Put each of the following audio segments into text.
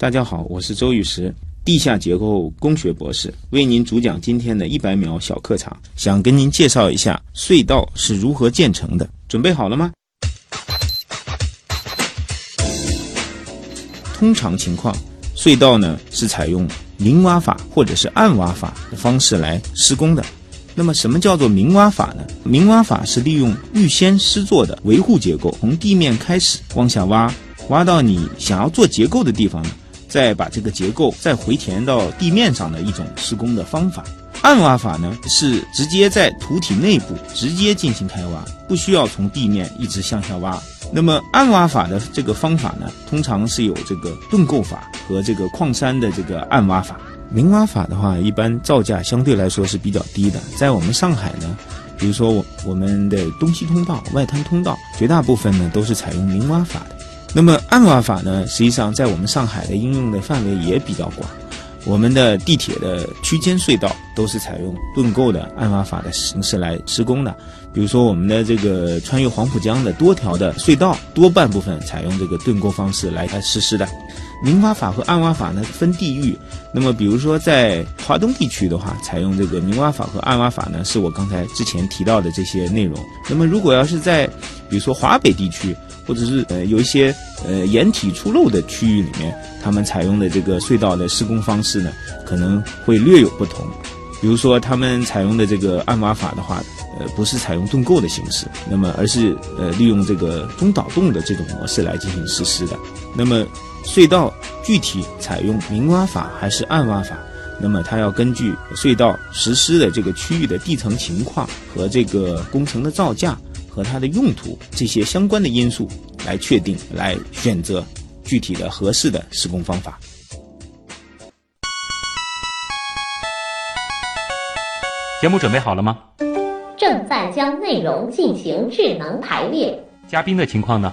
大家好，我是周玉石，地下结构工学博士，为您主讲今天的一百秒小课堂，想跟您介绍一下隧道是如何建成的。准备好了吗？通常情况，隧道呢是采用明挖法或者是暗挖法的方式来施工的。那么，什么叫做明挖法呢？明挖法是利用预先施作的维护结构，从地面开始往下挖，挖到你想要做结构的地方。再把这个结构再回填到地面上的一种施工的方法。暗挖法呢是直接在土体内部直接进行开挖，不需要从地面一直向下挖。那么暗挖法的这个方法呢，通常是有这个盾构法和这个矿山的这个暗挖法。明挖法的话，一般造价相对来说是比较低的。在我们上海呢，比如说我我们的东西通道、外滩通道，绝大部分呢都是采用明挖法的。那么暗挖法呢，实际上在我们上海的应用的范围也比较广。我们的地铁的区间隧道都是采用盾构的暗挖法的形式来施工的。比如说我们的这个穿越黄浦江的多条的隧道，多半部分采用这个盾构方式来来实施的。明挖法和暗挖法呢分地域。那么比如说在华东地区的话，采用这个明挖法和暗挖法呢，是我刚才之前提到的这些内容。那么如果要是在比如说华北地区，或者是呃有一些呃掩体出漏的区域里面，他们采用的这个隧道的施工方式呢，可能会略有不同。比如说他们采用的这个暗挖法的话，呃不是采用盾构的形式，那么而是呃利用这个中导洞的这种模式来进行实施的。那么隧道具体采用明挖法还是暗挖法，那么它要根据隧道实施的这个区域的地层情况和这个工程的造价。和它的用途这些相关的因素来确定，来选择具体的合适的施工方法。节目准备好了吗？正在将内容进行智能排列。嘉宾的情况呢？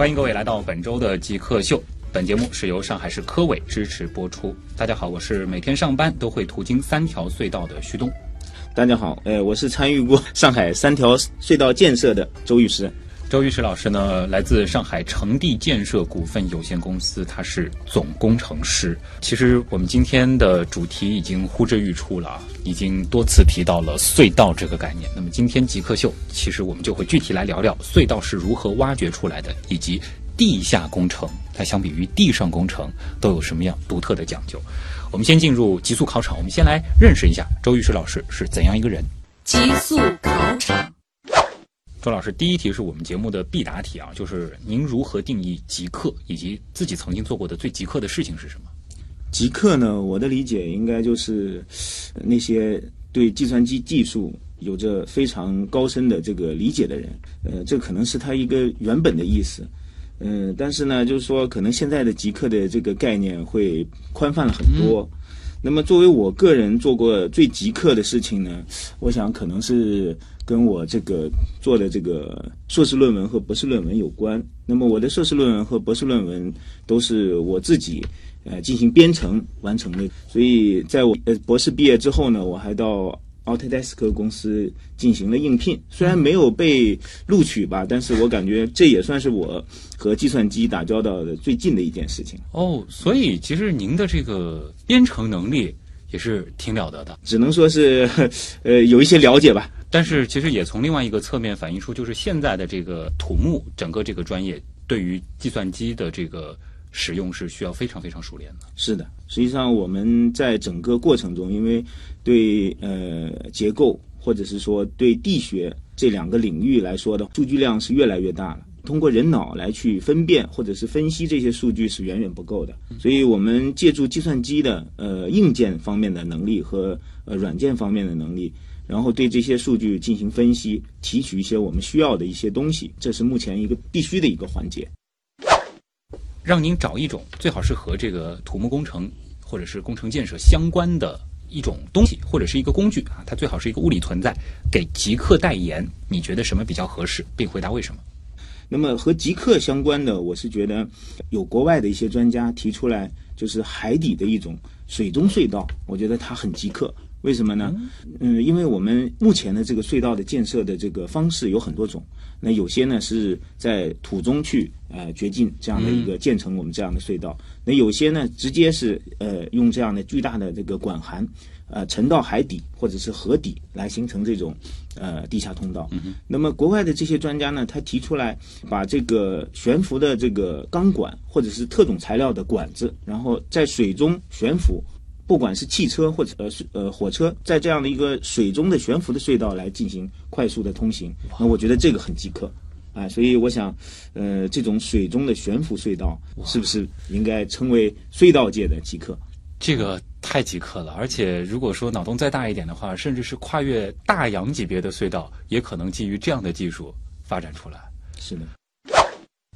欢迎各位来到本周的极客秀。本节目是由上海市科委支持播出。大家好，我是每天上班都会途经三条隧道的徐东。大家好，呃，我是参与过上海三条隧道建设的周律师。周玉石老师呢，来自上海城地建设股份有限公司，他是总工程师。其实我们今天的主题已经呼之欲出了啊，已经多次提到了隧道这个概念。那么今天极客秀，其实我们就会具体来聊聊隧道是如何挖掘出来的，以及地下工程它相比于地上工程都有什么样独特的讲究。我们先进入极速考场，我们先来认识一下周玉石老师是怎样一个人。极速考场。周老师，第一题是我们节目的必答题啊，就是您如何定义极客，以及自己曾经做过的最极客的事情是什么？极客呢，我的理解应该就是那些对计算机技术有着非常高深的这个理解的人。呃，这可能是他一个原本的意思。嗯，但是呢，就是说，可能现在的极客的这个概念会宽泛了很多。那么，作为我个人做过最极客的事情呢，我想可能是。跟我这个做的这个硕士论文和博士论文有关。那么我的硕士论文和博士论文都是我自己呃进行编程完成的。所以在我呃博士毕业之后呢，我还到 Autodesk 公司进行了应聘。虽然没有被录取吧，但是我感觉这也算是我和计算机打交道的最近的一件事情。哦，所以其实您的这个编程能力也是挺了得的，只能说是 呃有一些了解吧。但是其实也从另外一个侧面反映出，就是现在的这个土木整个这个专业对于计算机的这个使用是需要非常非常熟练的。是的，实际上我们在整个过程中，因为对呃结构或者是说对地学这两个领域来说的数据量是越来越大了。通过人脑来去分辨或者是分析这些数据是远远不够的。所以我们借助计算机的呃硬件方面的能力和呃软件方面的能力，然后对这些数据进行分析，提取一些我们需要的一些东西，这是目前一个必须的一个环节。让您找一种最好是和这个土木工程或者是工程建设相关的一种东西，或者是一个工具啊，它最好是一个物理存在，给极客代言。你觉得什么比较合适，并回答为什么？那么和极客相关的，我是觉得有国外的一些专家提出来，就是海底的一种水中隧道，我觉得它很极客。为什么呢？嗯，因为我们目前的这个隧道的建设的这个方式有很多种，那有些呢是在土中去呃掘进这样的一个建成我们这样的隧道，那有些呢直接是呃用这样的巨大的这个管涵呃沉到海底或者是河底来形成这种呃地下通道。那么国外的这些专家呢，他提出来把这个悬浮的这个钢管或者是特种材料的管子，然后在水中悬浮。不管是汽车或者呃是呃火车，在这样的一个水中的悬浮的隧道来进行快速的通行，那我觉得这个很极客，啊，所以我想，呃，这种水中的悬浮隧道是不是应该称为隧道界的极客？这个太极客了，而且如果说脑洞再大一点的话，甚至是跨越大洋级别的隧道，也可能基于这样的技术发展出来。是的。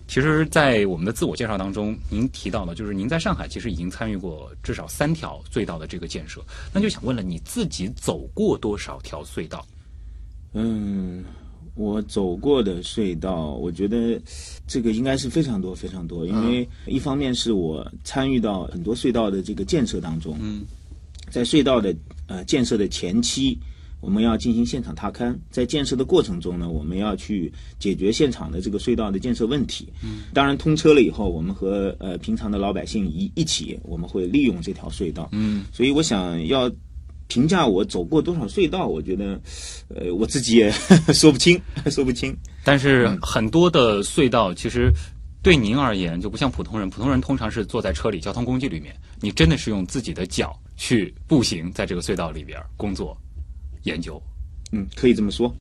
其实，在我们的自我介绍当中，您提到了，就是您在上海其实已经参与过至少三条隧道的这个建设。那就想问了，你自己走过多少条隧道？嗯，我走过的隧道，我觉得这个应该是非常多非常多。因为一方面是我参与到很多隧道的这个建设当中，嗯，在隧道的呃建设的前期。我们要进行现场踏勘，在建设的过程中呢，我们要去解决现场的这个隧道的建设问题。嗯，当然通车了以后，我们和呃平常的老百姓一一起，我们会利用这条隧道。嗯，所以我想要评价我走过多少隧道，我觉得呃我自己也 说不清，说不清。但是很多的隧道其实对您而言就不像普通人，普通人通常是坐在车里交通工具里面，你真的是用自己的脚去步行在这个隧道里边工作。研究，嗯，可以这么说。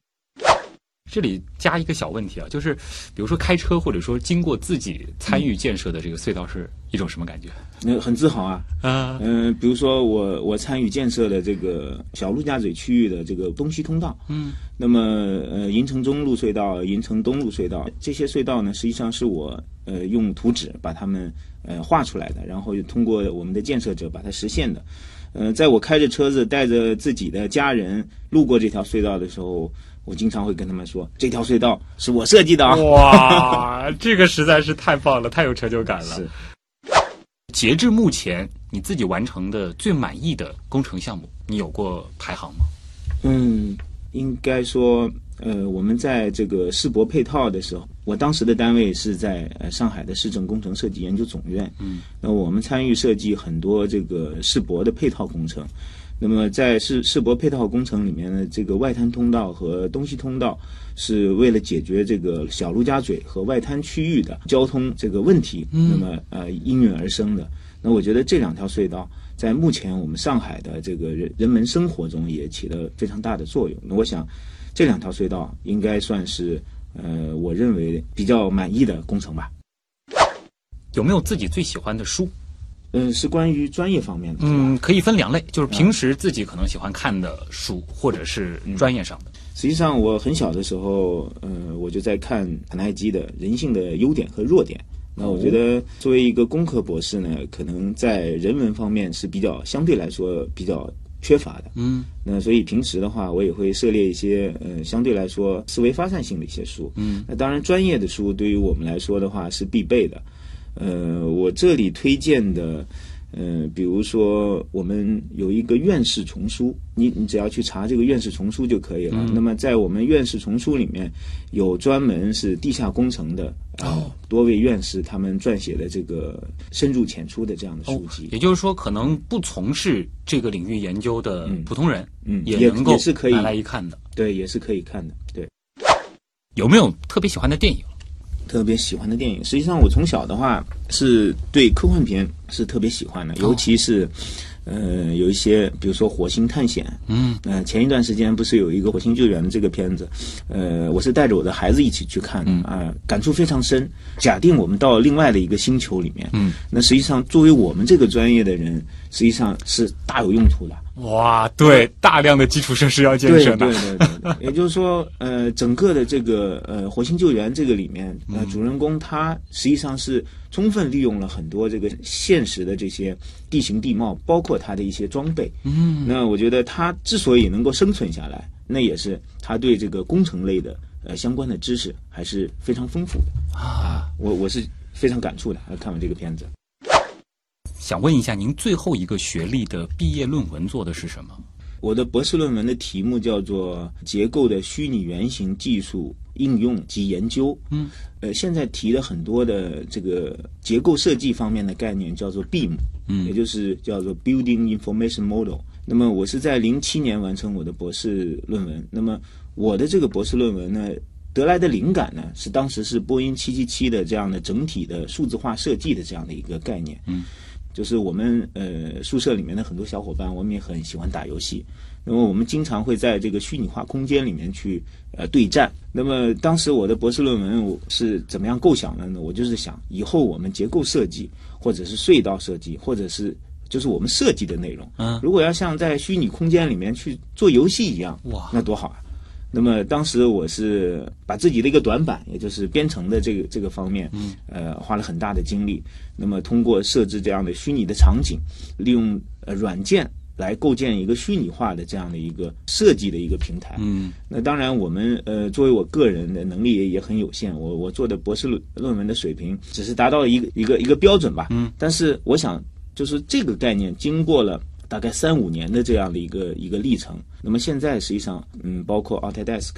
这里加一个小问题啊，就是比如说开车或者说经过自己参与建设的这个隧道是一种什么感觉？那很自豪啊。啊，嗯，比如说我我参与建设的这个小陆家嘴区域的这个东西通道，嗯，那么呃银城中路隧道、银城东路隧道这些隧道呢，实际上是我呃用图纸把它们呃画出来的，然后通过我们的建设者把它实现的。呃，在我开着车子带着自己的家人路过这条隧道的时候，我经常会跟他们说：“这条隧道是我设计的啊！”哇，这个实在是太棒了，太有成就感了。是。截至目前，你自己完成的最满意的工程项目，你有过排行吗？嗯，应该说。呃，我们在这个世博配套的时候，我当时的单位是在呃上海的市政工程设计研究总院。嗯，那我们参与设计很多这个世博的配套工程。那么在世世博配套工程里面呢，这个外滩通道和东西通道是为了解决这个小陆家嘴和外滩区域的交通这个问题，那么呃应运而生的。那我觉得这两条隧道在目前我们上海的这个人人们生活中也起了非常大的作用。那我想。这两条隧道应该算是呃，我认为比较满意的工程吧。有没有自己最喜欢的书？嗯，是关于专业方面的。嗯，可以分两类，就是平时自己可能喜欢看的书，或者是专业上的。实际上，我很小的时候，呃，我就在看卡耐基的《人性的优点和弱点》。那我觉得，作为一个工科博士呢，可能在人文方面是比较相对来说比较。缺乏的，嗯，那所以平时的话，我也会涉猎一些呃相对来说思维发散性的一些书，嗯，那当然专业的书对于我们来说的话是必备的，呃，我这里推荐的。嗯，比如说我们有一个院士丛书，你你只要去查这个院士丛书就可以了。那么在我们院士丛书里面，有专门是地下工程的啊，多位院士他们撰写的这个深入浅出的这样的书籍。也就是说，可能不从事这个领域研究的普通人，嗯，也能够是可以拿来一看的。对，也是可以看的。对，有没有特别喜欢的电影？特别喜欢的电影，实际上我从小的话是对科幻片是特别喜欢的，尤其是，呃，有一些比如说火星探险，嗯，呃，前一段时间不是有一个火星救援的这个片子，呃，我是带着我的孩子一起去看的啊、感触非常深。假定我们到另外的一个星球里面，嗯，那实际上作为我们这个专业的人，实际上是大有用途的。哇，对，大量的基础设施要建对设呢。对对对对，也就是说，呃，整个的这个呃火星救援这个里面，呃，主人公他实际上是充分利用了很多这个现实的这些地形地貌，包括他的一些装备。嗯，那我觉得他之所以能够生存下来，那也是他对这个工程类的呃相关的知识还是非常丰富的啊。我我是非常感触的，看完这个片子。想问一下，您最后一个学历的毕业论文做的是什么？我的博士论文的题目叫做《结构的虚拟原型技术应用及研究》。嗯，呃，现在提的很多的这个结构设计方面的概念叫做 BIM，嗯也就是叫做 Building Information Model。那么我是在零七年完成我的博士论文。那么我的这个博士论文呢，得来的灵感呢，是当时是波音七七七的这样的整体的数字化设计的这样的一个概念。嗯。就是我们呃宿舍里面的很多小伙伴，我们也很喜欢打游戏。那么我们经常会在这个虚拟化空间里面去呃对战。那么当时我的博士论文我是怎么样构想的呢？我就是想以后我们结构设计，或者是隧道设计，或者是就是我们设计的内容，嗯如果要像在虚拟空间里面去做游戏一样，哇那多好啊！那么当时我是把自己的一个短板，也就是编程的这个这个方面，嗯，呃，花了很大的精力。那么通过设置这样的虚拟的场景，利用呃软件来构建一个虚拟化的这样的一个设计的一个平台。嗯那当然，我们呃作为我个人的能力也也很有限，我我做的博士论论文的水平只是达到了一个一个一个标准吧。嗯，但是我想，就是这个概念经过了大概三五年的这样的一个一个历程，那么现在实际上，嗯，包括 Autodesk。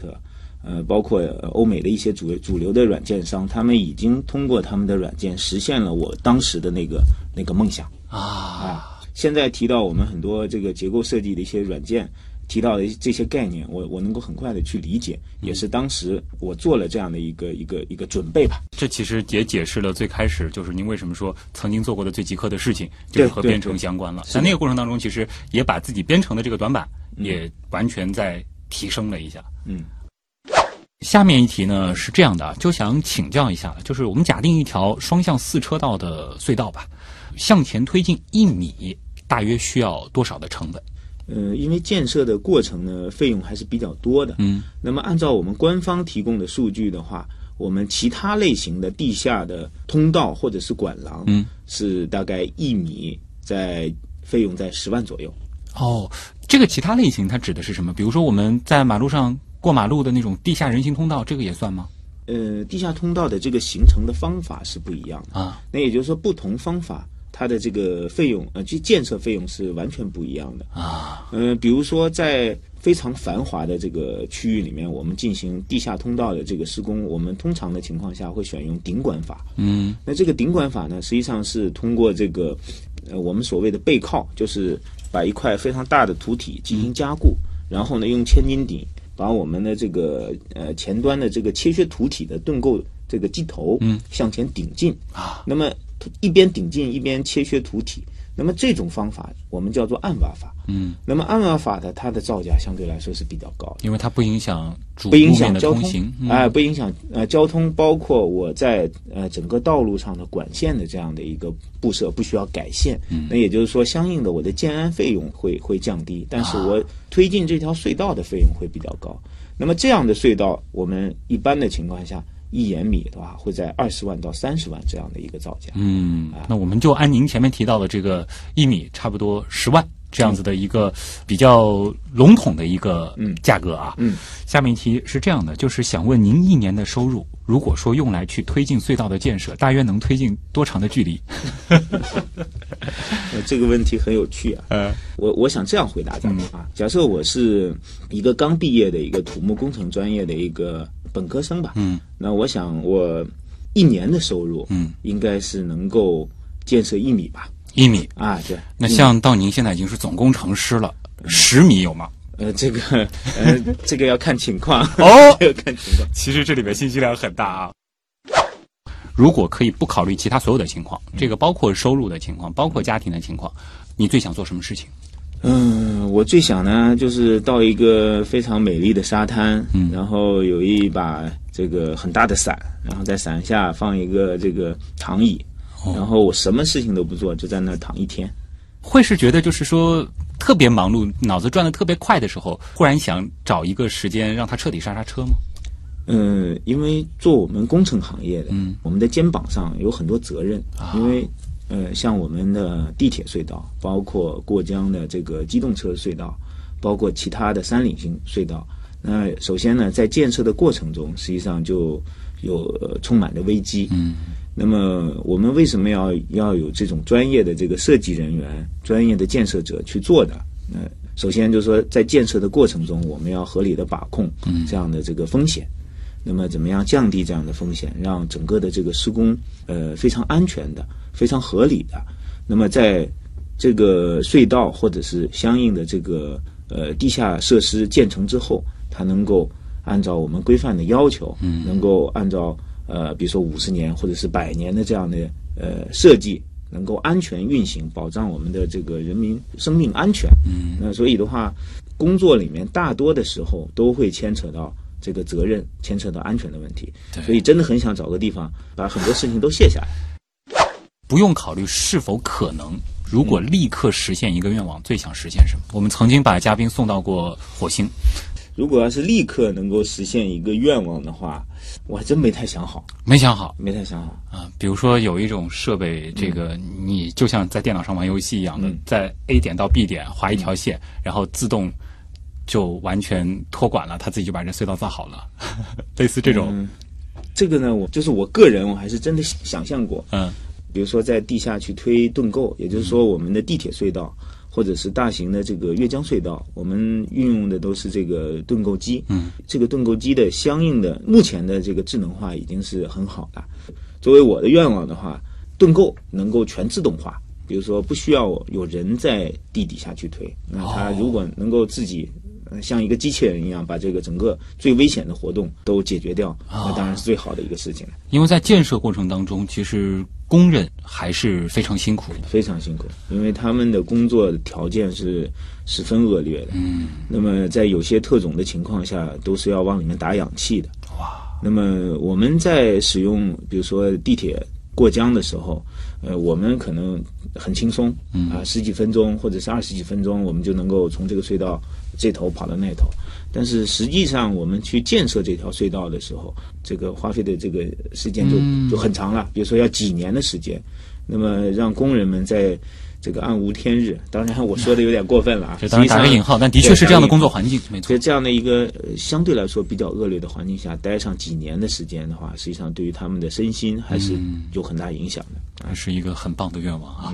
呃，包括呃欧美的一些主主流的软件商，他们已经通过他们的软件实现了我当时的那个那个梦想。啊，啊，现在提到我们很多这个结构设计的一些软件，提到的这些概念，我我能够很快的去理解，也是当时我做了这样的一个一个一个准备吧。这其实也解释了最开始就是您为什么说曾经做过的最极客的事情就是和编程相关了。在那个过程当中，其实也把自己编程的这个短板也完全在提升了一下。嗯，下面一题呢是这样的，就想请教一下，就是我们假定一条双向四车道的隧道吧，向前推进一米，大约需要多少的成本？呃，因为建设的过程呢，费用还是比较多的。嗯，那么按照我们官方提供的数据的话，我们其他类型的地下的通道或者是管廊，嗯，是大概一米在费用在十万左右。哦，这个其他类型它指的是什么？比如说我们在马路上过马路的那种地下人行通道，这个也算吗？呃，地下通道的这个形成的方法是不一样的。啊，那也就是说，不同方法它的这个费用，呃，去建设费用是完全不一样的。啊，呃，比如说在非常繁华的这个区域里面，我们进行地下通道的这个施工，我们通常的情况下会选用顶管法。嗯那这个顶管法呢，实际上是通过这个，呃，我们所谓的背靠，就是把一块非常大的土体进行加固，然后呢，用千斤顶把我们的这个呃前端的这个切削土体的盾构这个机头，嗯，向前顶进啊。那么一边顶进一边切削土体，那么这种方法我们叫做暗挖法。嗯，那么暗挖法的它的造价相对来说是比较高的。因为它不影响主不影路交通通。行，，嗯。哎、不影响呃交通，包括我在呃整个道路上的管线的这样的一个布设不需要改线，嗯。那也就是说，相应的我的建安费用会会降低，但啊是我推进这条隧道的费用会比较高。那么这样的隧道，我们一般的情况下，一延米的话会在二十万到三十万这样的一个造价。嗯，那我们就按您前面提到的这个一米差不多十万这样子的一个比较笼统的一个嗯价格啊。嗯，下面一题是这样的，就是想问您一年的收入，如果说用来去推进隧道的建设，大约能推进多长的距离？呃，这个问题很有趣啊。呃，我我想这样回答咱们嗯啊，假设我是一个刚毕业的一个土木工程专业的一个本科生吧，嗯，那我想我一年的收入，嗯，应该是能够建设一米吧，一米。啊，对，那像到您现在已经是总工程师了，十米有吗？呃，这个呃，这个要看情况，哦，要看情况。其实这里面信息量很大啊。如果可以不考虑其他所有的情况，这个包括收入的情况，包括家庭的情况，你最想做什么事情？嗯，我最想呢，就是到一个非常美丽的沙滩，嗯然后有一把这个很大的伞，然后在伞下放一个这个躺椅，哦然后我什么事情都不做，就在那儿躺一天。会是觉得就是说特别忙碌，脑子转得特别快的时候，忽然想找一个时间让他彻底刹刹车吗？嗯，因为做我们工程行业的，嗯我们的肩膀上有很多责任，啊因为呃，像我们的地铁隧道，包括过江的这个机动车隧道，包括其他的山岭型隧道，那首先呢，在建设的过程中，实际上就有、呃充满着危机。嗯那么我们为什么要要有这种专业的这个设计人员、专业的建设者去做的？那首先就是说，在建设的过程中，我们要合理的把控这样的这个风险。那么怎么样降低这样的风险，让整个的这个施工呃非常安全的、非常合理的？那么在这个隧道或者是相应的这个呃地下设施建成之后，它能够按照我们规范的要求，嗯，能够按照呃比如说五十年或者是百年的这样的呃设计，能够安全运行，保障我们的这个人民生命安全。嗯，那所以的话，工作里面大多的时候都会牵扯到这个责任，牵扯到安全的问题。对所以真的很想找个地方把很多事情都卸下来。不用考虑是否可能。如果立刻实现一个愿望，最想实现什么？我们曾经把嘉宾送到过火星，如果要是立刻能够实现一个愿望的话，我还真没太想好，没想好没太想好。啊。比如说有一种设备，这个你就像在电脑上玩游戏一样的，嗯在 A 点到 B 点划一条线，然后自动就完全托管了，它自己就把这隧道造好了，类似这种，嗯这个呢，我就是我个人，我还是真的想象过，嗯比如说在地下去推盾构，也就是说我们的地铁隧道或者是大型的这个越江隧道，我们运用的都是这个盾构机。嗯，这个盾构机的相应的目前的这个智能化已经是很好的。作为我的愿望的话，盾构能够全自动化，比如说不需要有人在地底下去推，那它如果能够自己。呃像一个机器人一样，把这个整个最危险的活动都解决掉，那当然是最好的一个事情了。因为在建设过程当中，其实工人还是非常辛苦。非常辛苦，因为他们的工作条件是十分恶劣的。嗯，那么在有些特种的情况下，都是要往里面打氧气的。哇，那么我们在使用，比如说地铁过江的时候，呃，我们可能很轻松，嗯啊、十几分钟或者是二十几分钟，我们就能够从这个隧道这头跑到那头。但是实际上，我们去建设这条隧道的时候，这个花费的这个时间就嗯就很长了，比如说要几年的时间。那么让工人们在这个暗无天日，当然我说的有点过分了啊，这当然打个引号，但的确是这样的工作环境，没错在。这样的一个呃相对来说比较恶劣的环境下待上几年的时间的话，实际上对于他们的身心还是有很大影响的。这是一个很棒的愿望啊！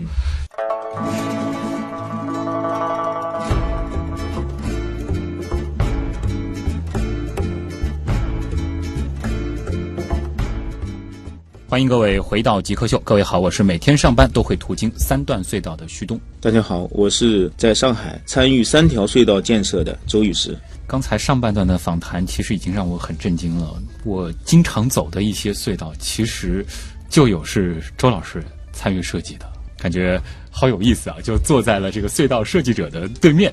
欢迎各位回到极客秀，各位好，我是每天上班都会途经三段隧道的旭东。大家好，我是在上海参与三条隧道建设的周宇石。刚才上半段的访谈其实已经让我很震惊了。我经常走的一些隧道，其实就有是周老师参与设计的，感觉好有意思啊！就坐在了这个隧道设计者的对面。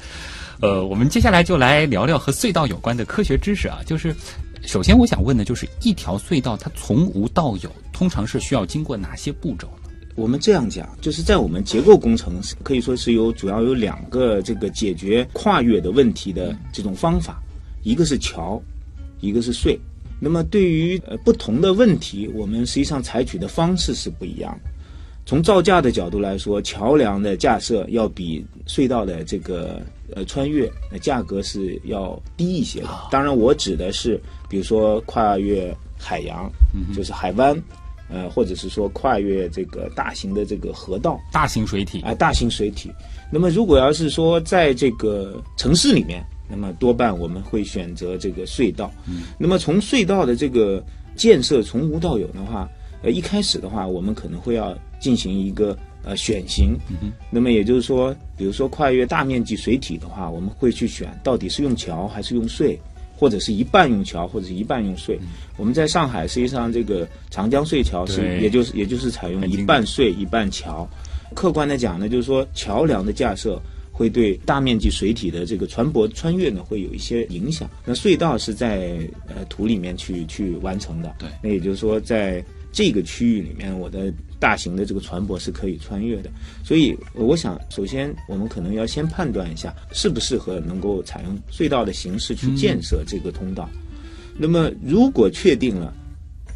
呃，我们接下来就来聊聊和隧道有关的科学知识啊。就是，首先我想问的就是，一条隧道它从无到有，通常是需要经过哪些步骤呢？我们这样讲，就是在我们结构工程可以说是有主要有两个这个解决跨越的问题的这种方法，一个是桥，一个是隧。那么对于呃不同的问题，我们实际上采取的方式是不一样的。从造价的角度来说，桥梁的架设要比隧道的这个呃穿越呃价格是要低一些的。当然，我指的是比如说跨越海洋，就是海湾，呃，或者是说跨越这个大型的这个河道，大型水体啊，大型水体。那么如果要是说在这个城市里面，那么多半我们会选择这个隧道。嗯，那么从隧道的这个建设从无到有的话，呃，一开始的话，我们可能会要进行一个呃选型。嗯那么也就是说，比如说跨越大面积水体的话，我们会去选到底是用桥还是用隧。或者是一半用桥，或者是一半用隧。我们在上海，实际上这个长江隧桥是，也就是也就是采用一半隧一半桥。客观的讲呢，就是说桥梁的架设会对大面积水体的这个船舶穿越呢会有一些影响。那隧道是在呃土里面去去完成的，对那也就是说在这个区域里面，我的大型的这个船舶是可以穿越的。所以我想，首先我们可能要先判断一下适不适合能够采用隧道的形式去建设这个通道。那么如果确定了。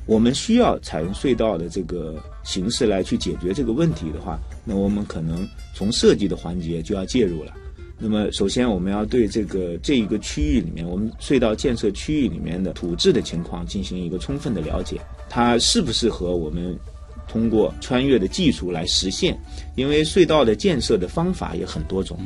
我们需要采用隧道的这个形式来去解决这个问题的话，那我们可能从设计的环节就要介入了。那么，首先我们要对这个这一个区域里面，我们隧道建设区域里面的土质的情况进行一个充分的了解，它适不适合我们通过穿越的技术来实现？因为隧道的建设的方法也很多种。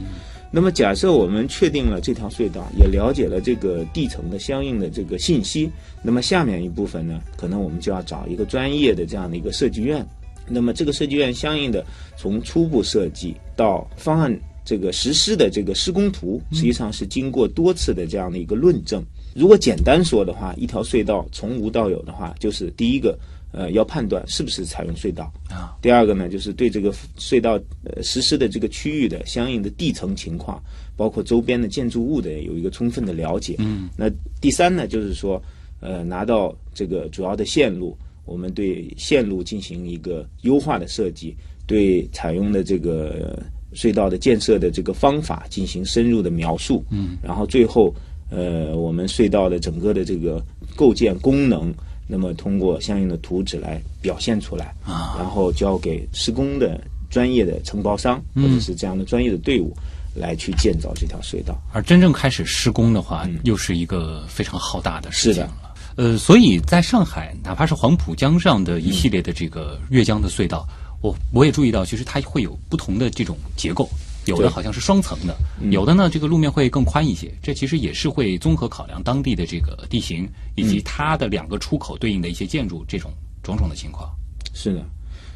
那么，假设我们确定了这条隧道，也了解了这个地层的相应的这个信息，那么下面一部分呢，可能我们就要找一个专业的这样的一个设计院。那么，这个设计院相应的从初步设计到方案这个实施的这个施工图，实际上是经过多次的这样的一个论证。如果简单说的话，一条隧道从无到有的话，就是第一个。呃，要判断是不是采用隧道啊。第二个呢，就是对这个隧道呃实施的这个区域的相应的地层情况，包括周边的建筑物的有一个充分的了解。嗯。那第三呢，就是说，呃，拿到这个主要的线路，我们对线路进行一个优化的设计，对采用的这个隧道的建设的这个方法进行深入的描述。嗯。然后最后，呃，我们隧道的整个的这个构建功能。那么通过相应的图纸来表现出来啊，然后交给施工的专业的承包商或者是这样的专业的队伍来去建造这条隧道。而真正开始施工的话，又是一个非常浩大的事情了。呃，所以在上海，哪怕是黄浦江上的一系列的这个越江的隧道，我我也注意到，其实它会有不同的这种结构。有的好像是双层的，有的呢，这个路面会更宽一些。这其实也是会综合考量当地的这个地形以及它的两个出口对应的一些建筑这种种种的情况。是的，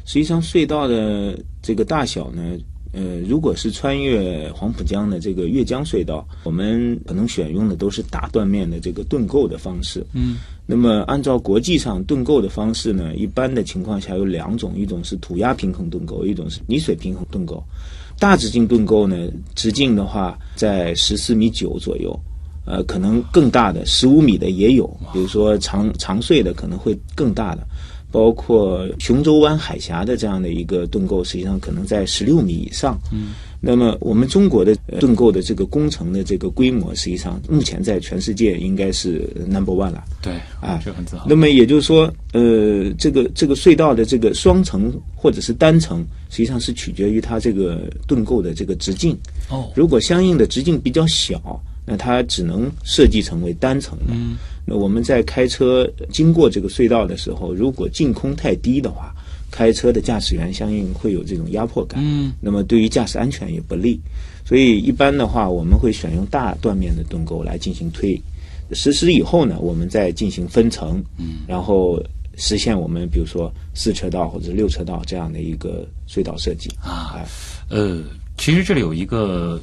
实际上隧道的这个大小呢，呃，如果是穿越黄浦江的这个越江隧道，我们可能选用的都是大断面的这个盾构的方式。嗯，那么按照国际上盾构的方式呢，一般的情况下有两种，一种是土压平衡盾构，一种是泥水平衡盾构。大直径盾构呢，直径的话在十四米九左右，呃，可能更大的十五米的也有，比如说长长穗的可能会更大的，包括雄州湾海峡的这样的一个盾构，实际上可能在十六米以上。嗯，那么我们中国的盾构的这个工程的这个规模，实际上目前在全世界应该是 number one 了。对，啊，这很自豪。那么也就是说，呃，这个这个隧道的这个双层或者是单层。实际上是取决于它这个盾构的这个直径。哦，如果相应的直径比较小，那它只能设计成为单层的。嗯，那我们在开车经过这个隧道的时候，如果净空太低的话，开车的驾驶员相应会有这种压迫感。嗯，那么对于驾驶安全也不利。所以一般的话，我们会选用大断面的盾构来进行推。实施以后呢，我们再进行分层。嗯，然后。实现我们比如说四车道或者六车道这样的一个隧道设计啊，呃，其实这里有一个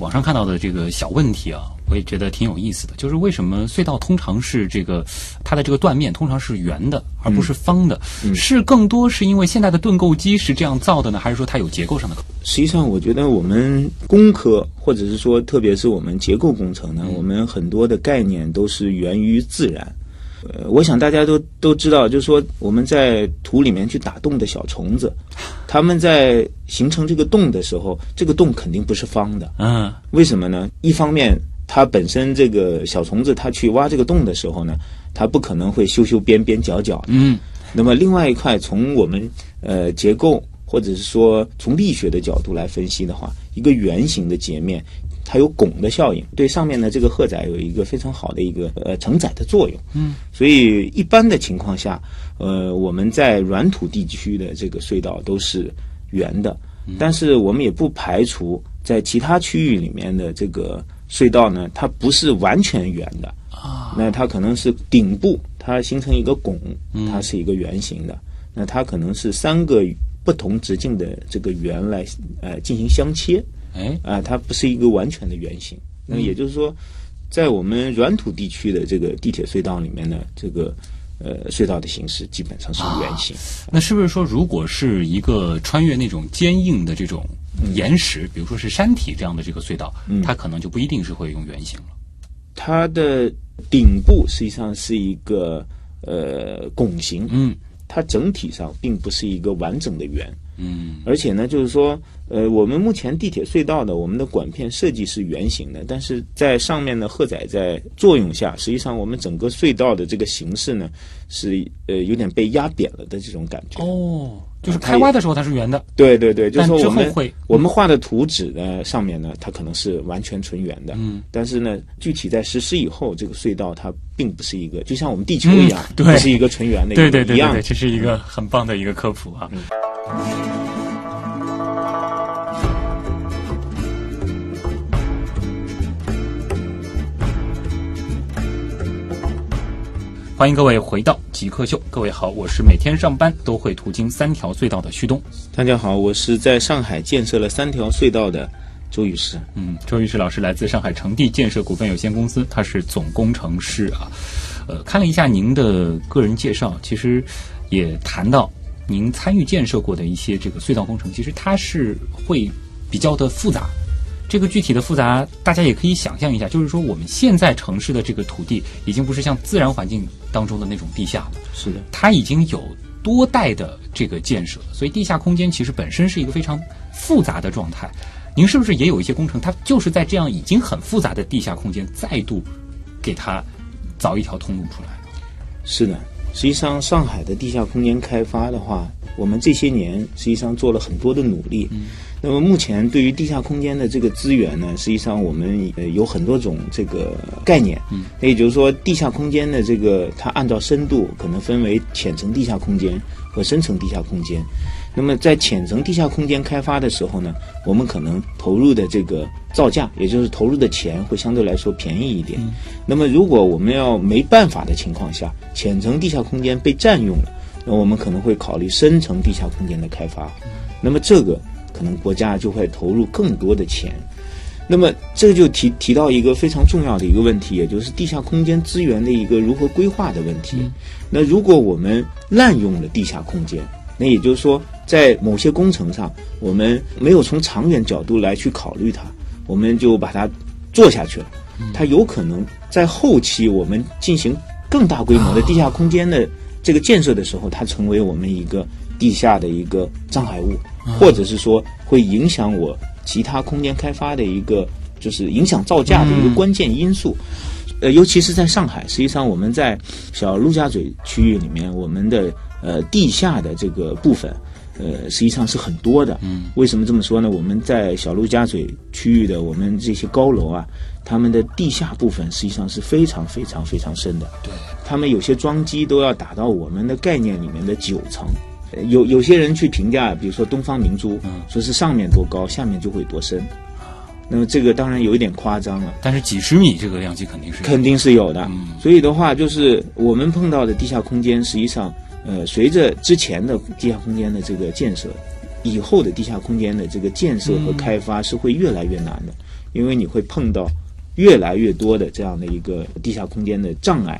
网上看到的这个小问题啊，我也觉得挺有意思的，就是为什么隧道通常是这个它的这个断面通常是圆的，而不是方的？是更多是因为现在的盾构机是这样造的呢，还是说它有结构上的？实际上，我觉得我们工科或者是说特别是我们结构工程呢，我们很多的概念都是源于自然。呃，我想大家都都知道，就是说我们在土里面去打洞的小虫子，它们在形成这个洞的时候，这个洞肯定不是方的。嗯，为什么呢？一方面，它本身这个小虫子它去挖这个洞的时候呢，它不可能会修修边边角角。嗯，那么另外一块，从我们呃结构或者是说从力学的角度来分析的话，一个圆形的截面。它有拱的效应，对上面的这个荷载有一个非常好的一个呃承载的作用。嗯，所以一般的情况下，呃，我们在软土地区的这个隧道都是圆的，但是我们也不排除在其他区域里面的这个隧道呢，它不是完全圆的啊。那它可能是顶部它形成一个拱，它是一个圆形的。那它可能是三个不同直径的这个圆来呃进行相切。哎啊，它不是一个完全的圆形。那也就是说，在我们软土地区的这个地铁隧道里面呢，这个呃隧道的形式基本上是圆形。那是不是说，如果是一个穿越那种坚硬的这种岩石，比如说是山体这样的这个隧道，它可能就不一定是会用圆形了。它的顶部实际上是一个呃拱形，嗯它整体上并不是一个完整的圆。嗯而且呢，就是说，呃，我们目前地铁隧道的我们的管片设计是圆形的，但是在上面的荷载在作用下，实际上我们整个隧道的这个形式呢，是呃有点被压扁了的这种感觉。哦，就是开挖的时候它是圆的，对对对，就是我们我们画的图纸呢上面呢，它可能是完全纯圆的，嗯，但是呢，具体在实施以后，这个隧道它并不是一个，就像我们地球一样，嗯对不是一个纯圆的，对对对对对，一样。这是一个很棒的一个科普啊。欢迎各位回到极客秀，各位好，我是每天上班都会途经三条隧道的旭东。大家好，我是在上海建设了三条隧道的周宇师。嗯，周玉石老师来自上海城地建设股份有限公司，他是总工程师啊。呃，看了一下您的个人介绍，其实也谈到您参与建设过的一些这个隧道工程，其实它是会比较的复杂。这个具体的复杂，大家也可以想象一下，就是说我们现在城市的这个土地，已经不是像自然环境当中的那种地下了，是的，它已经有多代的这个建设，所以地下空间其实本身是一个非常复杂的状态。您是不是也有一些工程，它就是在这样已经很复杂的地下空间，再度给它凿一条通路出来？是的。实际上，上海的地下空间开发的话，我们这些年实际上做了很多的努力。那么目前对于地下空间的这个资源呢，实际上我们呃有很多种这个概念。嗯，那也就是说，地下空间的这个它按照深度可能分为浅层地下空间和深层地下空间。那么在浅层地下空间开发的时候呢，我们可能投入的这个造价，也就是投入的钱会相对来说便宜一点。那么如果我们要没办法的情况下，浅层地下空间被占用了，那我们可能会考虑深层地下空间的开发。那么这个可能国家就会投入更多的钱。那么这个就提提到一个非常重要的一个问题，也就是地下空间资源的一个如何规划的问题。那如果我们滥用了地下空间，那也就是说，在某些工程上，我们没有从长远角度来去考虑它，我们就把它做下去了。它有可能在后期我们进行更大规模的 地下空间的这个建设的时候，它成为我们一个地下的一个障碍物，或者是说会影响我其他空间开发的一个，就是影响造价的一个关键因素。呃，尤其是在上海，实际上我们在小陆家嘴区域里面，我们的呃地下的这个部分，呃，实际上是很多的。嗯，为什么这么说呢？我们在小陆家嘴区域的我们这些高楼啊，他们的地下部分实际上是非常非常非常深的。对，他们有些桩基都要打到我们的概念里面的九层。呃有有些人去评价，比如说东方明珠，说是上面多高，下面就会多深。那么这个当然有一点夸张了。但是几十米这个量级肯定是肯定是有的。嗯所以的话，就是我们碰到的地下空间，实际上，呃，随着之前的地下空间的这个建设，以后的地下空间的这个建设和开发是会越来越难的，因为你会碰到越来越多的这样的一个地下空间的障碍。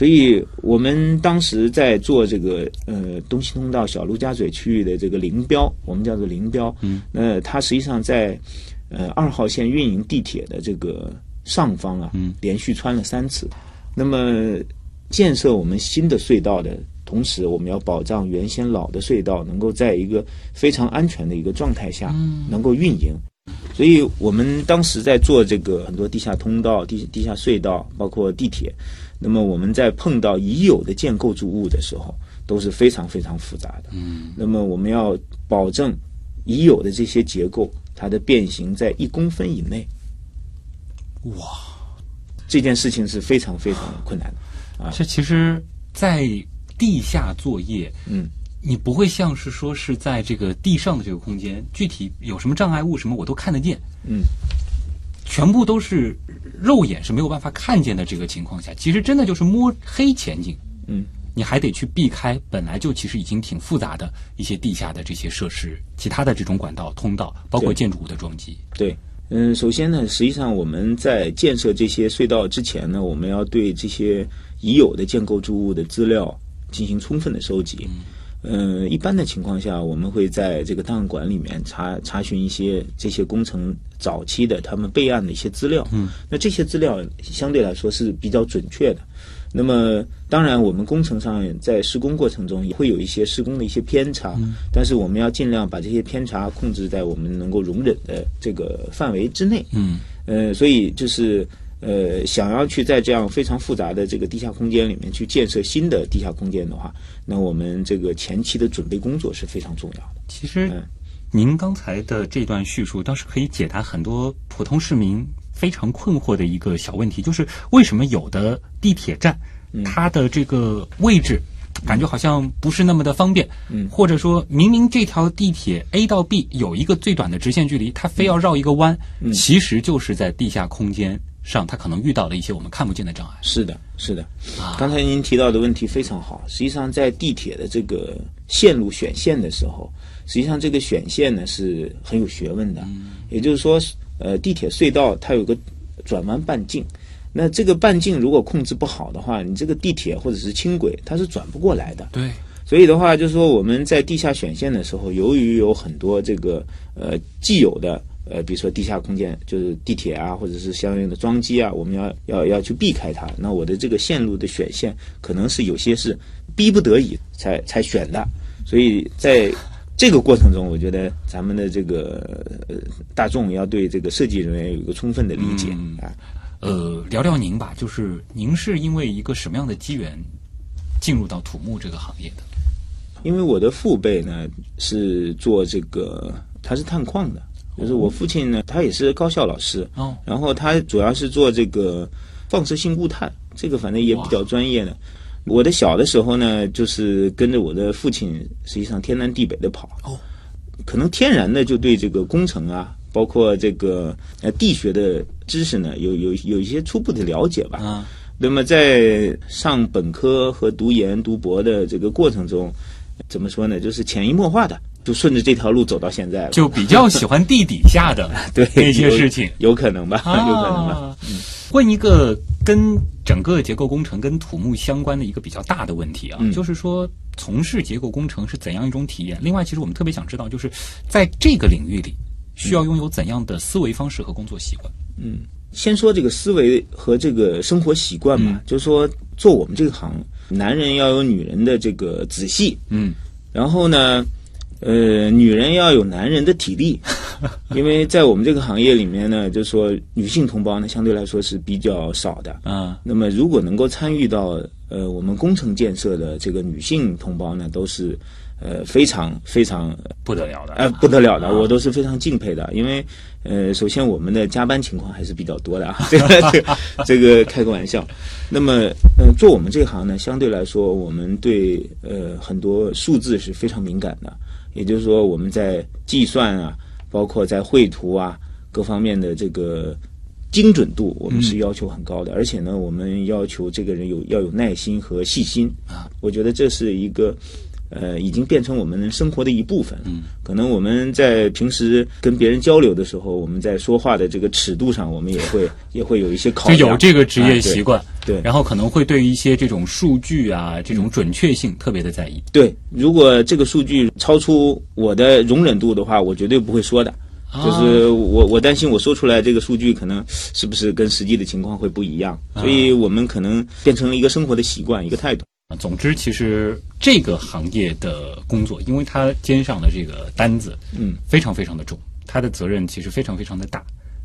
所以我们当时在做这个呃东西通道小陆家嘴区域的这个林标，我们叫做林标。嗯，那它实际上在呃二号线运营地铁的这个上方啊，嗯连续穿了三次。那么建设我们新的隧道的同时，我们要保障原先老的隧道能够在一个非常安全的一个状态下能够运营。所以我们当时在做这个很多地下通道、地地下隧道，包括地铁。那么我们在碰到已有的建构筑物的时候，都是非常非常复杂的。嗯，那么我们要保证已有的这些结构，它的变形在一公分以内。哇，这件事情是非常非常困难的。啊。这其实，在地下作业，嗯，你不会像是说是在这个地上的这个空间，具体有什么障碍物什么我都看得见，嗯，全部都是肉眼是没有办法看见的这个情况下，其实真的就是摸黑前进，嗯，你还得去避开本来就其实已经挺复杂的一些地下的这些设施，其他的这种管道、通道，包括建筑物的撞击。对，嗯，首先呢，实际上我们在建设这些隧道之前呢，我们要对这些已有的建构筑物的资料进行充分的收集。嗯，一般的情况下，我们会在这个档案馆里面查查询一些这些工程早期的他们备案的一些资料。嗯，那这些资料相对来说是比较准确的。那么，当然，我们工程上在施工过程中也会有一些施工的一些偏差，但是我们要尽量把这些偏差控制在我们能够容忍的这个范围之内。嗯，呃，所以就是呃，想要去在这样非常复杂的这个地下空间里面去建设新的地下空间的话，那我们这个前期的准备工作是非常重要的。其实嗯，您刚才的这段叙述倒是可以解答很多普通市民非常困惑的一个小问题，就是为什么有的地铁站，它的这个位置。感觉好像不是那么的方便，嗯或者说明明这条地铁 A 到 B 有一个最短的直线距离，它非要绕一个弯，嗯其实就是在地下空间上，它可能遇到了一些我们看不见的障碍。是的，是的。啊刚才您提到的问题非常好。实际上，在地铁的这个线路选线的时候，实际上这个选线呢是很有学问的。也就是说，呃，地铁隧道它有个转弯半径，那这个半径如果控制不好的话，你这个地铁或者是轻轨它是转不过来的。对，所以的话，就是说我们在地下选线的时候，由于有很多这个呃既有的呃，比如说地下空间，就是地铁啊，或者是相应的桩基啊，我们要要要去避开它。那我的这个线路的选线，可能是有些是逼不得已才才选的。所以在这个过程中，我觉得咱们的这个呃大众要对这个设计人员有一个充分的理解嗯啊。呃，聊聊您吧，就是您是因为一个什么样的机缘进入到土木这个行业的？因为我的父辈呢是做这个，他是探矿的，就是我父亲呢，他也是高校老师，哦，然后他主要是做这个放射性固碳，这个反正也比较专业的。我的小的时候呢，就是跟着我的父亲，实际上天南地北的跑，哦，可能天然的就对这个工程啊，包括这个呃地学的知识呢，有有有一些初步的了解吧。啊，那么在上本科和读研、读博的这个过程中，怎么说呢？就是潜移默化的，就顺着这条路走到现在了。就比较喜欢地底下的 对那些事情。有，可能吧？有可能吧？啊。问 一个跟整个结构工程跟土木相关的一个比较大的问题啊，嗯就是说从事结构工程是怎样一种体验？另外，其实我们特别想知道，就是在这个领域里需要拥有怎样的思维方式和工作习惯？嗯先说这个思维和这个生活习惯嘛，就是说做我们这个行，男人要有女人的这个仔细，嗯，然后呢，呃，女人要有男人的体力，因为在我们这个行业里面呢，就是说女性同胞呢相对来说是比较少的。啊，那么如果能够参与到呃我们工程建设的这个女性同胞呢，都是呃非常非常不得了的，呃，不得了的，啊我都是非常敬佩的，因为呃，首先我们的加班情况还是比较多的啊，这个这个这个开个玩笑。那么呃，做我们这行呢，相对来说，我们对呃很多数字是非常敏感的，也就是说我们在计算啊，包括在绘图啊各方面的这个。精准度我们是要求很高的，而且呢，我们要求这个人有要有耐心和细心啊。我觉得这是一个呃，已经变成我们生活的一部分。嗯，可能我们在平时跟别人交流的时候，我们在说话的这个尺度上，我们也会 也会有一些考就。有这个职业哎习惯，对然后可能会对于一些这种数据啊，这种准确性特别的在意。对，如果这个数据超出我的容忍度的话，我绝对不会说的。啊就是我我担心我说出来这个数据可能是不是跟实际的情况会不一样，啊所以我们可能变成了一个生活的习惯，一个态度。啊总之，其实这个行业的工作，因为他肩上的这个单子，嗯，非常非常的重，他的责任其实非常非常的大，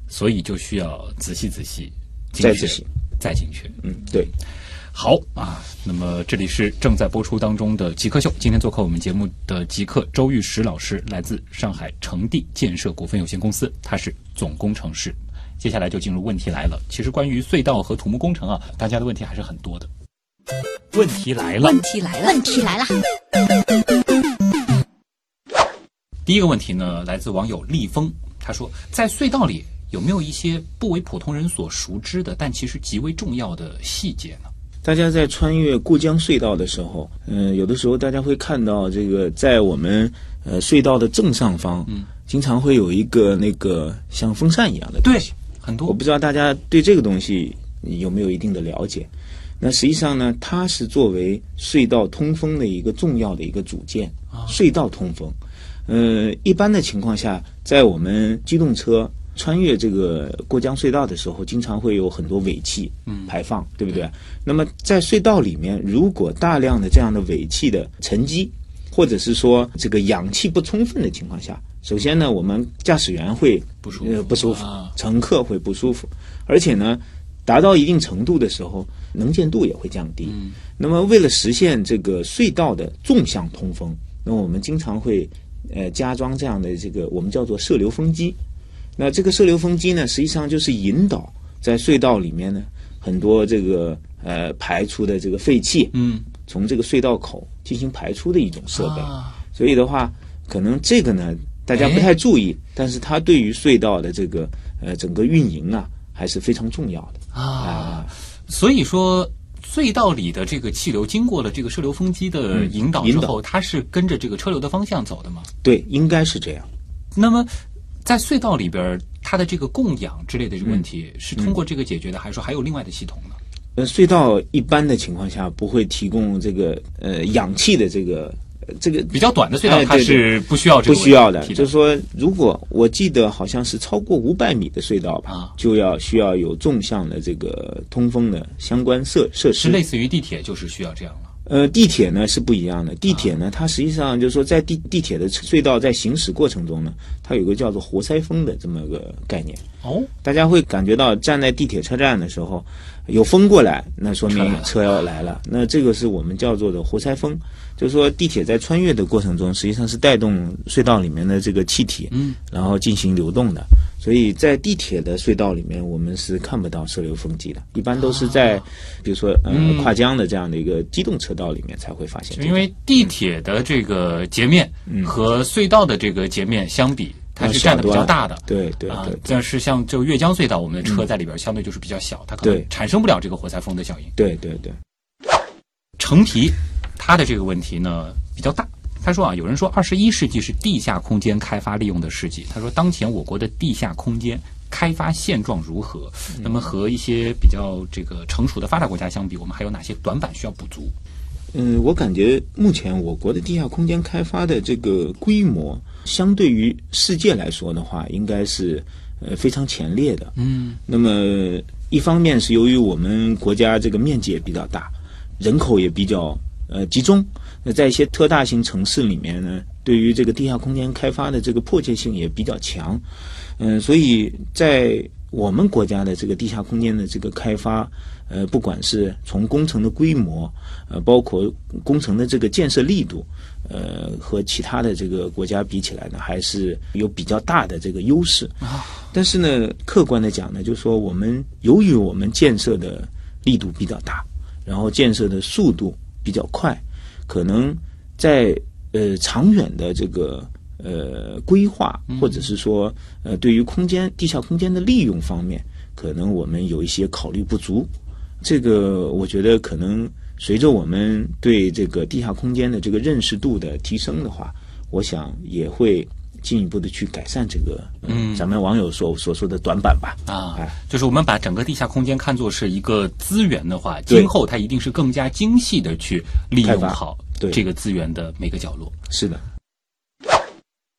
所以就需要仔细仔细、精确再仔细、再精确。嗯，对。好啊，那么这里是正在播出当中的极客秀。今天做客我们节目的极客周玉石老师，来自上海成地建设股份有限公司，他是总工程师。接下来就进入问题来了。其实关于隧道和土木工程啊，大家的问题还是很多的。问题来了问，题来了，问题来了，第一个问题呢，来自网友立峰，他说，在隧道里有没有一些不为普通人所熟知的，但其实极为重要的细节呢？大家在穿越过江隧道的时候，嗯、有的时候大家会看到这个在我们呃隧道的正上方，嗯，经常会有一个那个像风扇一样的东对西。，很多我不知道大家对这个东西有没有一定的了解。那实际上呢，它是作为隧道通风的一个重要的一个组件。隧道通风，呃，一般的情况下，在我们机动车穿越这个过江隧道的时候，经常会有很多尾气排放，对不对？那么在隧道里面，如果大量的这样的尾气的沉积，或者是说这个氧气不充分的情况下，首先呢，我们驾驶员会不舒服呃、不舒服啊，乘客会不舒服，而且呢，达到一定程度的时候，能见度也会降低。嗯。那么为了实现这个隧道的纵向通风，那我们经常会呃加装这样的这个我们叫做射流风机。那这个射流风机呢，实际上就是引导在隧道里面呢很多这个呃排出的这个废气，嗯。从这个隧道口进行排出的一种设备。啊。所以的话，可能这个呢大家不太注意，但是它对于隧道的这个呃整个运营啊还是非常重要的。啊，所以说。隧道里的这个气流经过了这个射流风机的嗯引导之后，它是跟着这个车流的方向走的吗？对，应该是这样。那么，在隧道里边，它的这个供氧之类的这个问嗯题，是通过这个解决的，还是说还有另外的系统呢？呃，隧道一般的情况下不会提供这个呃氧气的这个、呃这个比较短的隧道，它是不需要这个不需要的，就是说，如果我记得好像是超过五百米的隧道吧，啊就要需要有纵向的这个通风的相关设设施。是类似于地铁，就是需要这样了。呃，地铁呢是不一样的。地铁呢，它实际上就是说，在地地铁的隧道在行驶过程中呢，它有个叫做活塞风的这么个概念。哦，大家会感觉到站在地铁车站的时候，有风过来，那说明车要来了。那这个是我们叫做的活塞风，就是说地铁在穿越的过程中，实际上是带动隧道里面的这个气体，嗯，然后进行流动的。所以在地铁的隧道里面，我们是看不到射流风机的，一般都是在，比如说呃嗯。跨江的这样的一个机动车道里面才会发现因为地铁的这个截面嗯。和隧道的这个截面相比，它是占的比较大的。对对啊对，但是像就越江隧道，我们的车在里边相对就是比较小，它可能对。产生不了这个活塞风的效应。对对对，橙皮它的这个问题呢比较大。他说啊，有人说二十一世纪是地下空间开发利用的世纪。他说，当前我国的地下空间开发现状如何？那么和一些比较这个成熟的发达国家相比，我们还有哪些短板需要补足？嗯，我感觉目前我国的地下空间开发的这个规模，相对于世界来说的话，应该是呃非常前列的。嗯那么一方面是由于我们国家这个面积也比较大，人口也比较呃集中，那在一些特大型城市里面呢，对于这个地下空间开发的这个迫切性也比较强。嗯，所以在我们国家的这个地下空间的这个开发，呃，不管是从工程的规模，呃，包括工程的这个建设力度，呃，和其他的这个国家比起来呢，还是有比较大的这个优势。但是呢，客观的讲呢，就是说我们由于我们建设的力度比较大，然后建设的速度比较快，可能在呃长远的这个呃规划，或者是说呃对于空间地下空间的利用方面，可能我们有一些考虑不足。这个我觉得可能随着我们对这个地下空间的这个认识度的提升的话，我想也会进一步的去改善这个嗯。咱们网友所所说的短板吧。啊哎，就是我们把整个地下空间看作是一个资源的话，今后它一定是更加精细的去利用好对。这个资源的每个角落。是的，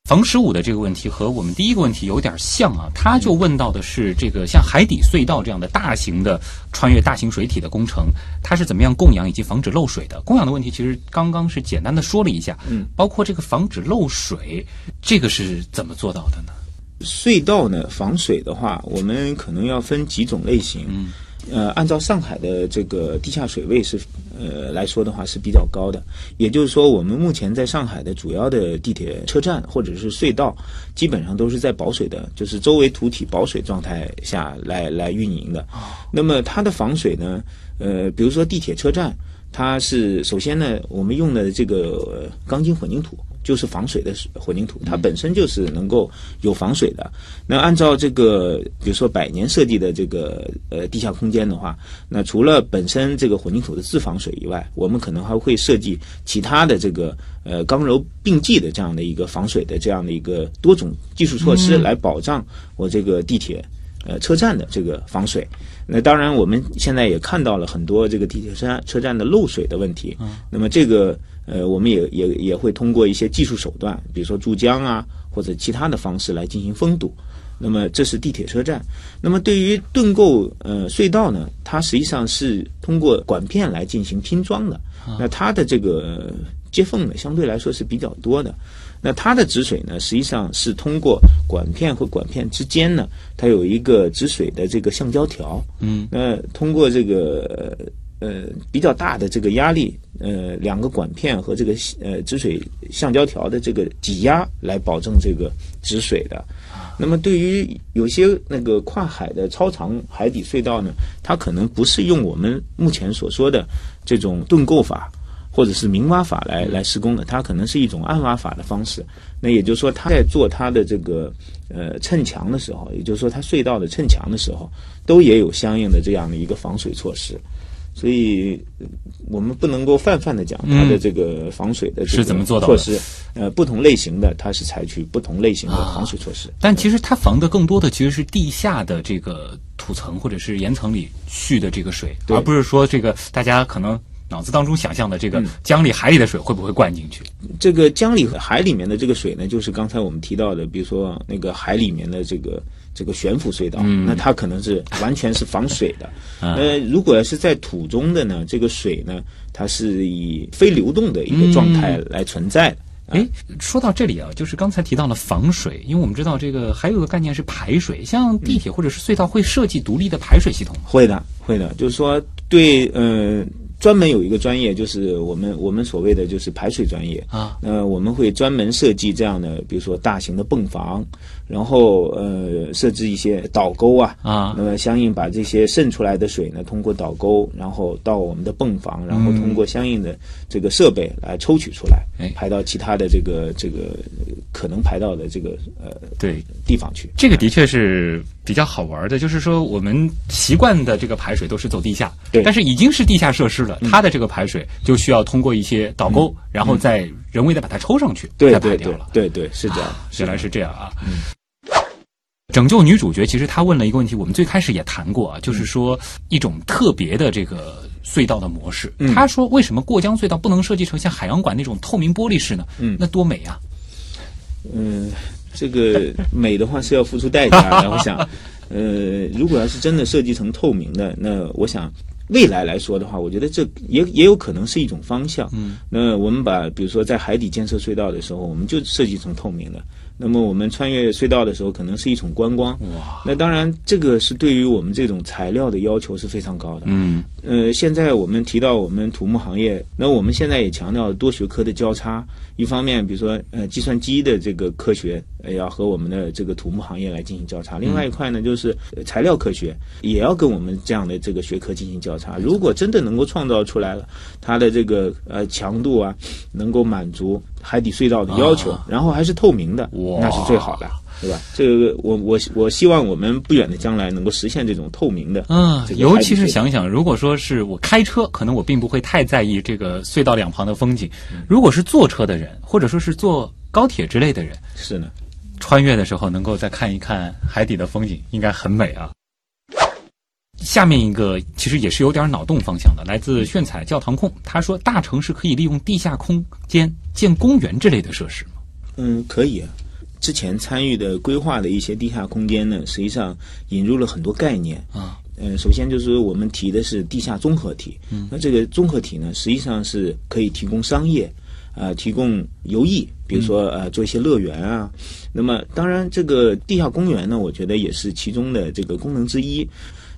冯十五的这个问题和我们第一个问题有点像啊，他就问到的是这个像海底隧道这样的大型的穿越大型水体的工程，它是怎么样供氧以及防止漏水的？供氧的问题其实刚刚是简单的说了一下，嗯，包括这个防止漏水，这个是怎么做到的呢？隧道呢防水的话，我们可能要分几种类型。嗯，呃，按照上海的这个地下水位是呃来说的话是比较高的，也就是说，我们目前在上海的主要的地铁车站或者是隧道，基本上都是在保水的，就是周围土体保水状态下来来运营的。那么它的防水呢，呃，比如说地铁车站，它是首先呢，我们用的这个呃钢筋混凝土就是防水的混凝土，它本身就是能够有防水的。那按照这个，比如说百年设计的这个呃地下空间的话，那除了本身这个混凝土的自防水以外，我们可能还会设计其他的这个呃刚柔并济的这样的一个防水的这样的一个多种技术措施，来保障我这个地铁呃车站的这个防水。那当然，我们现在也看到了很多这个地铁车站车站的漏水的问题。那么这个呃，我们也也也会通过一些技术手段，比如说注浆啊，或者其他的方式来进行封堵。那么这是地铁车站。那么对于盾构呃隧道呢，它实际上是通过管片来进行拼装的。那它的这个接缝呢，相对来说是比较多的。那它的止水呢，实际上是通过管片和管片之间呢，它有一个止水的这个橡胶条。嗯。那通过这个呃比较大的这个压力，呃两个管片和这个呃止水橡胶条的这个挤压来保证这个止水的。那么对于有些那个跨海的超长海底隧道呢，它可能不是用我们目前所说的这种盾构法。或者是明挖法来来施工的，它可能是一种暗挖法的方式。那也就是说，它在做它的这个呃衬墙的时候，也就是说，它隧道的衬墙的时候，都也有相应的这样的一个防水措施。所以，我们不能够泛泛的讲它的这个防水的是怎么做到措施。呃，不同类型的它是采取不同类型的防水措施。但其实它防的更多的其实是地下的这个土层或者是岩层里蓄的这个水，而不是说这个大家可能。脑子当中想象的这个江里海里的水会不会灌进去？这个江里和海里面的这个水呢，就是刚才我们提到的，比如说那个海里面的这个这个悬浮隧道，那它可能是完全是防水的。呃，如果要是在土中的呢，这个水呢，它是以非流动的一个状态来存在的。哎，说到这里啊，就是刚才提到了防水，因为我们知道这个还有个概念是排水，像地铁或者是隧道会设计独立的排水系统？会的，会的，就是说对，嗯。专门有一个专业，就是我们我们所谓的就是排水专业啊。那我们会专门设计这样的，比如说大型的泵房，然后呃设置一些导沟啊啊。那么相应把这些渗出来的水呢，通过导沟，然后到我们的泵房，然后通过相应的这个设备来抽取出来，排到其他的这个这个可能排到的这个呃对地方去。这个的确是比较好玩的，就是说我们习惯的这个排水都是走地下，对，但是已经是地下设施了。它的这个排水就需要通过一些导沟，然后再人为的把它抽上去，再排掉了。对对，是这样，原来是这样啊。拯救女主角，其实她问了一个问题，我们最开始也谈过啊，就是说一种特别的这个隧道的模式。她说，为什么过江隧道不能设计成像海洋馆那种透明玻璃式呢？嗯，那多美啊！嗯，这个美的话是要付出代价的。我想，呃，如果要是真的设计成透明的，那我想。未来来说的话，我觉得这也也有可能是一种方向。嗯，那我们把比如说在海底建设隧道的时候，我们就设计成透明的。那么我们穿越隧道的时候，可能是一种观光。哇！那当然，这个是对于我们这种材料的要求是非常高的。嗯。呃，现在我们提到我们土木行业，那我们现在也强调多学科的交叉。一方面，比如说呃，计算机的这个科学要和我们的这个土木行业来进行交叉；另外一块呢，就是材料科学也要跟我们这样的这个学科进行交叉。如果真的能够创造出来了，它的这个呃强度啊，能够满足海底隧道的要求，然后还是透明的，那是最好的。对吧？这个我我我希望我们不远的将来能够实现这种透明的。嗯，尤其是想想，如果说是我开车，可能我并不会太在意这个隧道两旁的风景。如果是坐车的人，或者说是坐高铁之类的人，是呢，穿越的时候能够再看一看海底的风景，应该很美啊。下面一个其实也是有点脑洞方向的，来自炫彩教堂控，他说：大城市可以利用地下空间建公园之类的设施吗？嗯，可以啊。之前参与的规划的一些地下空间呢，实际上引入了很多概念啊。呃，首先就是我们提的是地下综合体。嗯，那这个综合体呢，实际上是可以提供商业，啊，提供游艺，比如说呃，做一些乐园啊。那么，当然这个地下公园呢，我觉得也是其中的这个功能之一。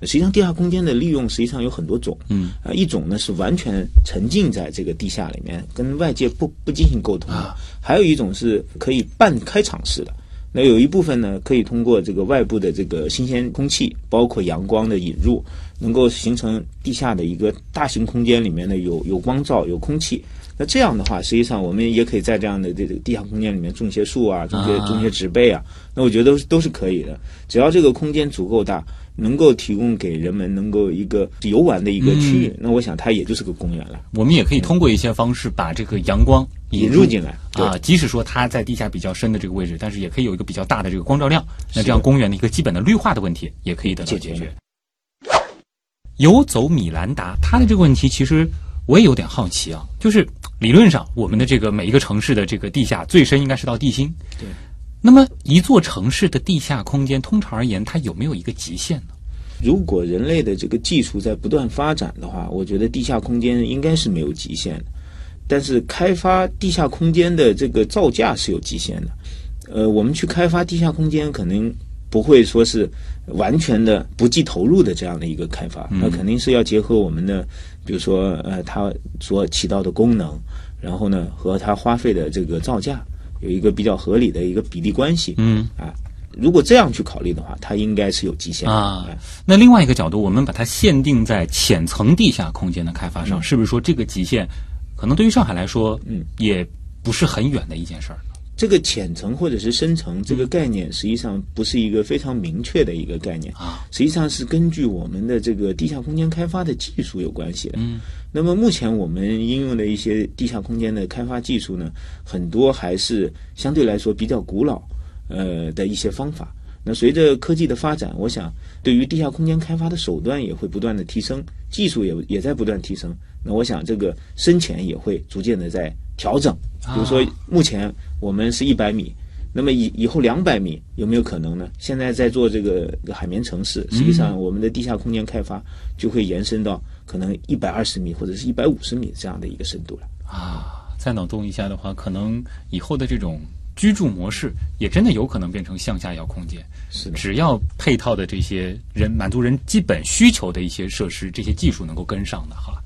实际上，地下空间的利用实际上有很多种。嗯，啊，一种呢是完全沉浸在这个地下里面，跟外界不不进行沟通。啊，还有一种是可以半开场式的。那有一部分呢，可以通过这个外部的这个新鲜空气，包括阳光的引入，能够形成地下的一个大型空间里面呢有有光照、有空气。那这样的话，实际上我们也可以在这样的这个地下空间里面种些树啊，种些啊种些植被啊。那我觉得都是都是可以的，只要这个空间足够大，能够提供给人们能够一个游玩的一个区域，那我想它也就是个公园了，我们也可以通过一些方式把这个阳光引入进来。啊，即使说它在地下比较深的这个位置，但是也可以有一个比较大的这个光照量，那这样公园的一个基本的绿化的问题也可以得到解决。游走米兰达，它的这个问题其实我也有点好奇啊，就是理论上我们的这个每一个城市的这个地下最深应该是到地心，对。那么一座城市的地下空间，通常而言，它有没有一个极限呢？如果人类的这个技术在不断发展的话，我觉得地下空间应该是没有极限的。但是开发地下空间的这个造价是有极限的。呃，我们去开发地下空间，可能不会说是完全的不计投入的这样的一个开发，那肯定是要结合我们的，比如说呃，它所起到的功能，然后呢和它花费的这个造价有一个比较合理的一个比例关系。嗯。啊，如果这样去考虑的话，它应该是有极限的。啊哎那另外一个角度，我们把它限定在浅层地下空间的开发上，嗯。是不是说这个极限，可能对于上海来说，嗯，也不是很远的一件事儿？这个浅层或者是深层这个概念，实际上不是一个非常明确的一个概念啊，实际上是根据我们的这个地下空间开发的技术有关系的。嗯，那么目前我们应用的一些地下空间的开发技术呢，很多还是相对来说比较古老，呃的一些方法。那随着科技的发展，我想对于地下空间开发的手段也会不断的提升，技术也也在不断提升。那我想这个深浅也会逐渐的在调整。比如说啊目前我们是一百米，那么以以后两百米有没有可能呢？现在在做这个海绵城市，实际上我们的地下空间开发就会延伸到可能一百二十米或者是一百五十米这样的一个深度了。啊，再脑洞一下的话，可能以后的这种居住模式也真的有可能变成向下遥空间。是的，只要配套的这些人满足人基本需求的一些设施，这些技术能够跟上的哈。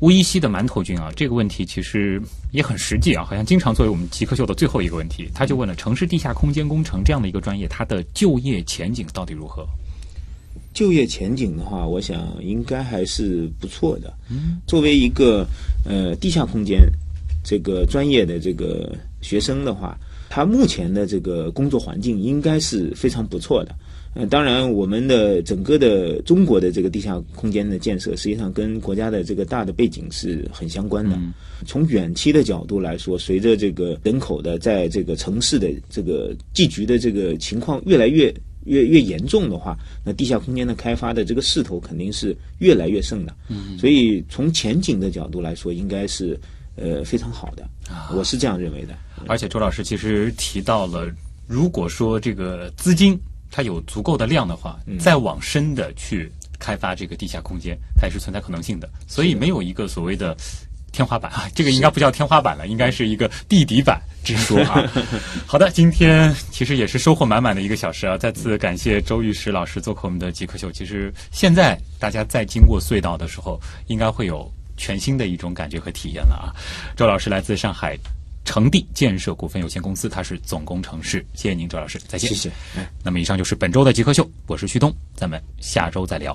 乌伊西的馒头君啊，这个问题其实也很实际啊，好像经常作为我们极客秀的最后一个问题。他就问了：城市地下空间工程这样的一个专业，它的就业前景到底如何？就业前景的话，我想应该还是不错的。作为一个呃地下空间这个专业的这个学生的话，他目前的这个工作环境应该是非常不错的。呃，当然，我们的整个的中国的这个地下空间的建设，实际上跟国家的这个大的背景是很相关的。从远期的角度来说，随着这个人口的在这个城市的这个聚集的这个情况越来越越越严重的话，那地下空间的开发的这个势头肯定是越来越盛的。嗯，所以从前景的角度来说，应该是呃非常好的，我是这样认为的。而且周老师其实提到了，如果说这个资金它有足够的量的话，再往深的去开发这个地下空间，它也是存在可能性的。所以没有一个所谓的天花板啊，这个应该不叫天花板了，应该是一个地底板之说啊。好的，今天其实也是收获满满的一个小时啊！再次感谢周玉石老师做客我们的极客秀。其实现在大家在经过隧道的时候，应该会有全新的一种感觉和体验了啊！周老师来自上海。成地建设股份有限公司，他是总工程师。谢谢您，周老师，再见。谢谢。哎那么以上就是本周的极客秀，我是旭东，咱们下周再聊。